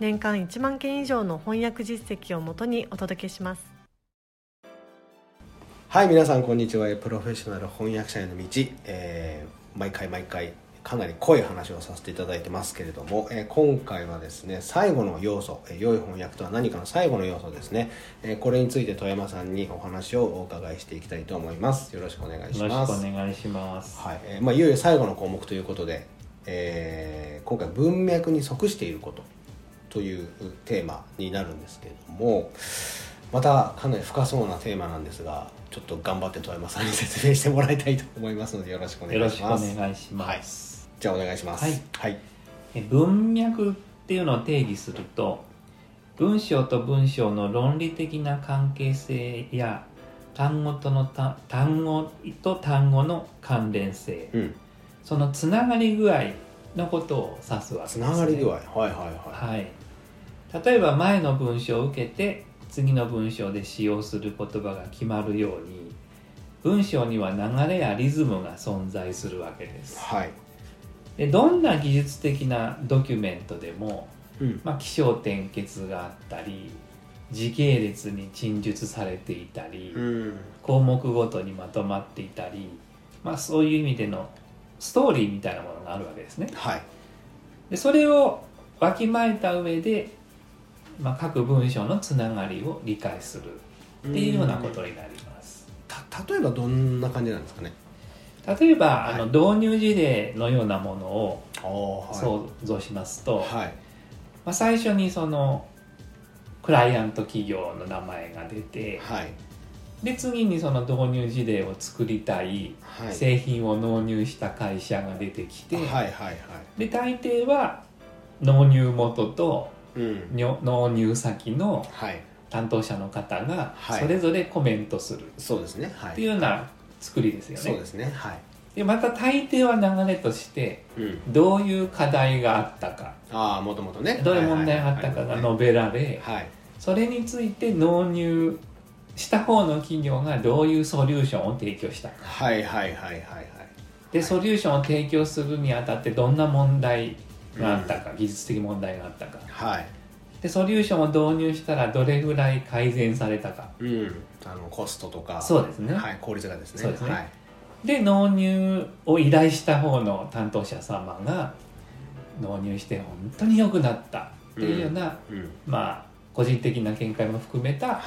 年間1万件以上の翻訳実績をもとにお届けします。はい皆さんこんにちは。プロフェッショナル翻訳者への道、えー、毎回毎回かなり濃い話をさせていただいてますけれども、えー、今回はですね最後の要素、えー、良い翻訳とは何かの最後の要素ですね、えー、これについて富山さんにお話をお伺いしていきたいと思います。よろしくお願いします。よろしくお願いします。はい、えー、まあいよいよ最後の項目ということで、えー、今回文脈に即していることというテーマになるんですけれどもまたかなり深そうなテーマなんですがちょっと頑張って富山さんに説明してもらいたいと思いますのでよろしくお願いします。よろしくお願いします、はい。じゃあお願いします。はい。はい、文脈っていうのを定義すると、文章と文章の論理的な関係性や単語との単語と単語の関連性、うん、そのつながり具合のことを指すわけです、ね、つながり具合。はいはいはい、はい、例えば前の文章を受けて次の文章で使用する言葉が決まるように文章には流れやリズムが存在するわけです、はい、でどんな技術的なドキュメントでも、うん、まあ、起承転結があったり時系列に陳述されていたり、うん、項目ごとにまとまっていたり、まあ、そういう意味でのストーリーみたいなものがあるわけですね。はい、でそれをわきまえた上で、まあ、各文章のつながりを理解するっていうようなことになります。た例えばどんな感じなんですかね？例えば、はい、あの導入事例のようなものを想像しますと、はい、まあ、最初にそのクライアント企業の名前が出て、はい、で次にその導入事例を作りたい製品を納入した会社が出てきて、はいはいはい、で大抵は納入元と、うん、納入先の担当者の方がそれぞれコメントする、そうですね、っていうような作りですよね。そうですね。はい。でまた大抵は流れとしてどういう課題があったか、うん、ああもともとね。どういう問題があったかが述べられ、はい、それについて納入した方の企業がどういうソリューションを提供したか。はいはいはいはいはい。でソリューションを提供するにあたってどんな問題があったか、うん、技術的問題があったか。はい。でソリューションを導入したらどれぐらい改善されたか、うん、あのコストとか。そうですね、はい、効率がですね。そうですね、はい、で納入を依頼した方の担当者様が納入して本当に良くなったっていうような、うん。うん、まあ個人的な見解も含めた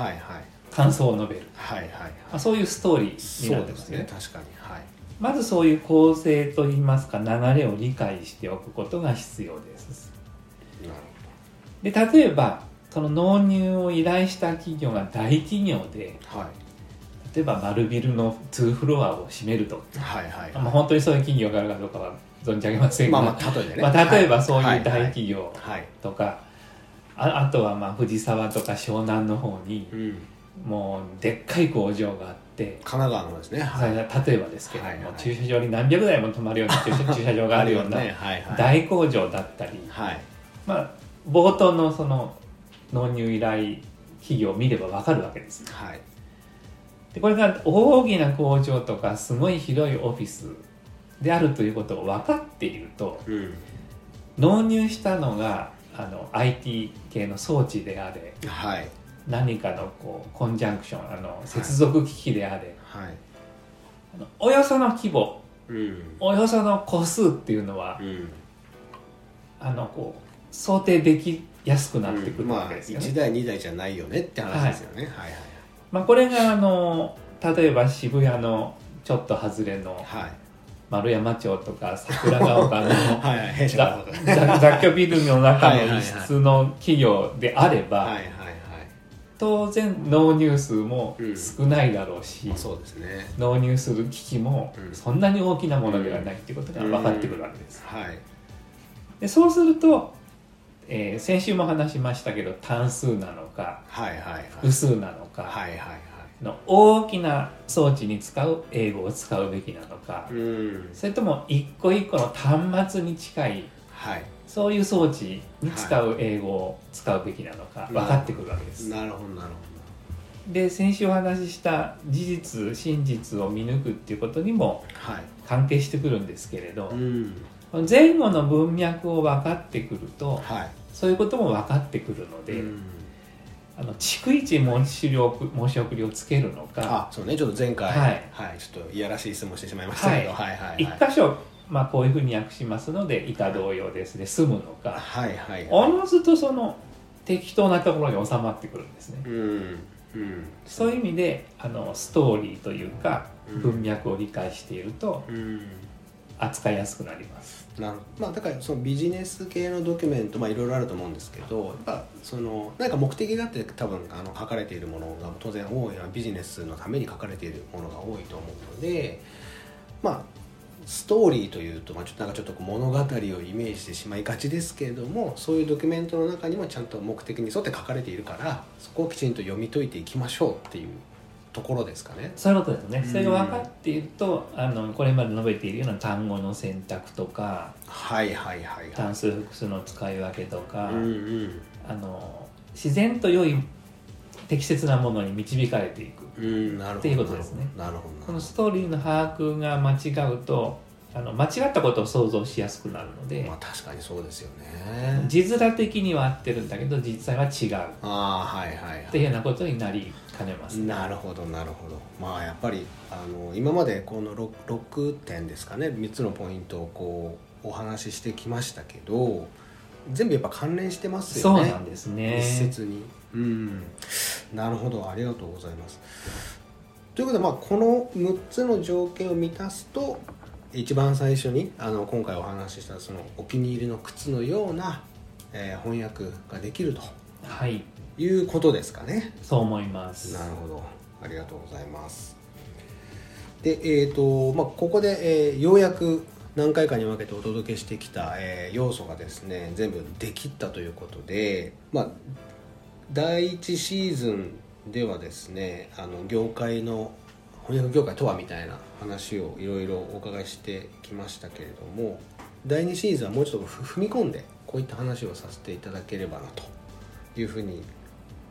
感想を述べる、はいはいはい。まあ、そういうストーリーになってますね、ね、確かに、はい、まずそういう構成といいますか流れを理解しておくことが必要です。なるほど。で例えばその納入を依頼した企業が大企業で、はい、例えば丸ビルの2フロアを占めると、はいはい、まあ、本当にそういう企業があるかどうかは存じ上げませんが、まあ、まあ、例えば、ね。まあ、例えばそういう大企業とか、ああとはまあ藤沢とか湘南の方に、うん、もうでっかい工場があって神奈川のですね、はい、例えばですけども、はいはい、駐車場に何百台も止まるような駐車場があるような 大工場だったり、はい、まあ冒頭のその納入依頼企業を見れば分かるわけです、はい、でこれが大きな工場とかすごい広いオフィスであるということを分かっていると、うん、納入したのがあの IT 系の装置であれ、はい、何かのこうコンジャンクションあの接続機器であれ、はい、あのおよその規模、うん、およその個数っていうのは、うん、あのこう想定できやすくなってくるわけですよね、うん、まあ、1台2台じゃないよねって話ですよね、はい、はいはいまあ、これがあの例えば渋谷のちょっと外れの、丸山町とか桜ヶ丘の 雑居ビルの中の一室の企業であれば当然。納入数も少ないだろうし、うん、そうですね、納入する機器もそんなに大きなものではないっていうことが分かってくるわけです。はい、でそうするとえー、先週も話しましたけど単数なのか、はいはいはい、複数なのか、はいはいはい、の大きな装置に使う英語を使うべきなのか、うん、それとも一個一個の端末に近い、はい、そういう装置に使う英語を使うべきなのか分かってくるわけです。なるほどなるほど。で先週お話しした事実真実を見抜くっていうことにも関係してくるんですけれど、はいうん、前後の文脈を分かってくると、はい、そういうことも分かってくるので、うん、あの逐一申し申し送りをつけるのかあそうね。ちょっと前回、はい、はい、ちょっといやらしい質問してしまいましたけど、はいはいはい、一箇所まあ、こういうふうに訳しますので「いた同様です」で済むのか、はいはい、おのずとその適当なところに収まってくるんですね。うん。うん、そういう意味であのストーリーというか文脈を理解していると、扱いやすくなります。なまあ、だからそのビジネス系のドキュメント、まあ、いろいろあると思うんですけどやっぱその何か目的があって多分あの書かれているものが当然多いビジネスのために書かれているものが多いと思うのでまあストーリーというと、まあ、ちょっとなんかちょっと物語をイメージしてしまいがちですけれどもそういうドキュメントの中にもちゃんと目的に沿って書かれているからそこをきちんと読み解いていきましょうっていうところですかね。そういうことですね。それが分かっていると、あのこれまで述べているような単語の選択とか、はいはいはい、はい、単数複数の使い分けとか、うんうん、あの自然と良い適切なものに導かれていくっていうことですね。なるほど。このストーリーの把握が間違うとあの間違ったことを想像しやすくなるので、まあ、確かにそうですよね。字面的には合ってるんだけど実際は違う。あはいはい、はい、っていうようなことになりかねます、ね、なるほどなるほど。まあやっぱりあの今までこの 6, 6点ですかね。3つのポイントをこうお話ししてきましたけど全部やっぱ関連してますよね。そうなんですね。一説に。うんなるほどありがとうございます。ということで、まあ、この6つの条件を満たすと一番最初にあの今回お話ししたそのお気に入りの靴のような、えー、翻訳ができると、はい、いうことですかね。そう思います。なるほど。ありがとうございます。でえっ、ー、とまあここで、えー、ようやく何回かに分けてお届けしてきた、えー、要素がですね全部できったということで、まあ、第1シーズンではですねあの業界の翻訳業界とはみたいな話をいろいろお伺いしてきましたけれども第2シーズンはもうちょっと踏み込んでこういった話をさせていただければなというふうに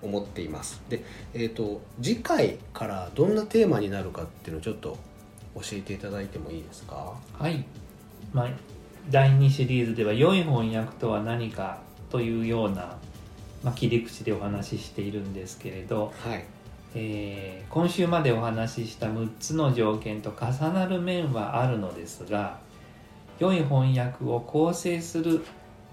思っています。で、えーと、次回からどんなテーマになるかっていうのをちょっと教えていただいてもいいですか？はい、まあ、第2シリーズでは「良い翻訳とは何か」というような、まあ、切り口でお話ししているんですけれど、はい。えー、今週までお話しした6つの条件と重なる面はあるのですが良い翻訳を構成する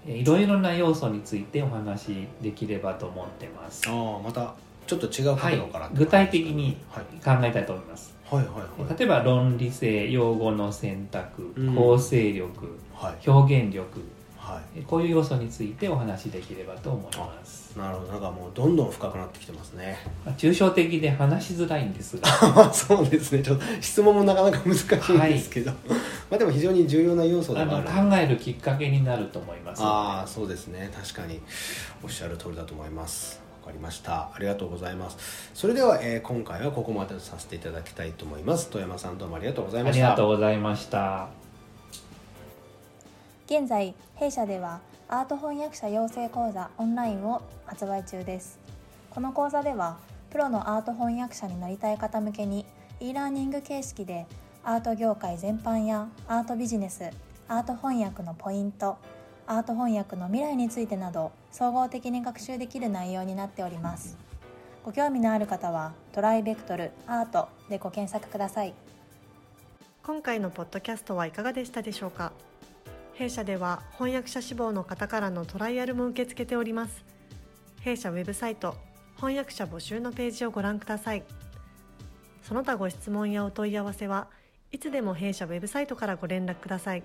いろいろな要素についてお話しできればと思ってます。ああまたちょっと違う角度から、はい、具体的に考えたいと思います、はいはいはい、例えば論理性用語の選択、うん、構成力、はい、表現力はい、こういう要素についてお話しできればと思います。なるほど。なんかもうどんどん深くなってきてますね、まあ、抽象的で話しづらいんですがそうですね。ちょっと質問もなかなか難しいんですけど、はい、まあでも非常に重要な要素でもある。考えるきっかけになると思います。ああそうですね。確かにおっしゃる通りだと思います。わかりました。ありがとうございます。それでは、えー、今回はここまでとさせていただきたいと思います。富山さんどうもありがとうございました。ありがとうございました現在弊社ではアート翻訳者養成講座オンラインを発売中です。この講座ではプロのアート翻訳者になりたい方向けに e ラーニング形式でアート業界全般やアートビジネスアート翻訳のポイントアート翻訳の未来についてなど総合的に学習できる内容になっております。ご興味のある方はトライベクトルアートでご検索ください。今回のポッドキャストはいかがでしたでしょうか？弊社では翻訳者志望の方からのトライアルも受け付けております弊社ウェブサイト翻訳者募集のページをご覧くださいその他ご質問やお問い合わせはいつでも弊社ウェブサイトからご連絡ください。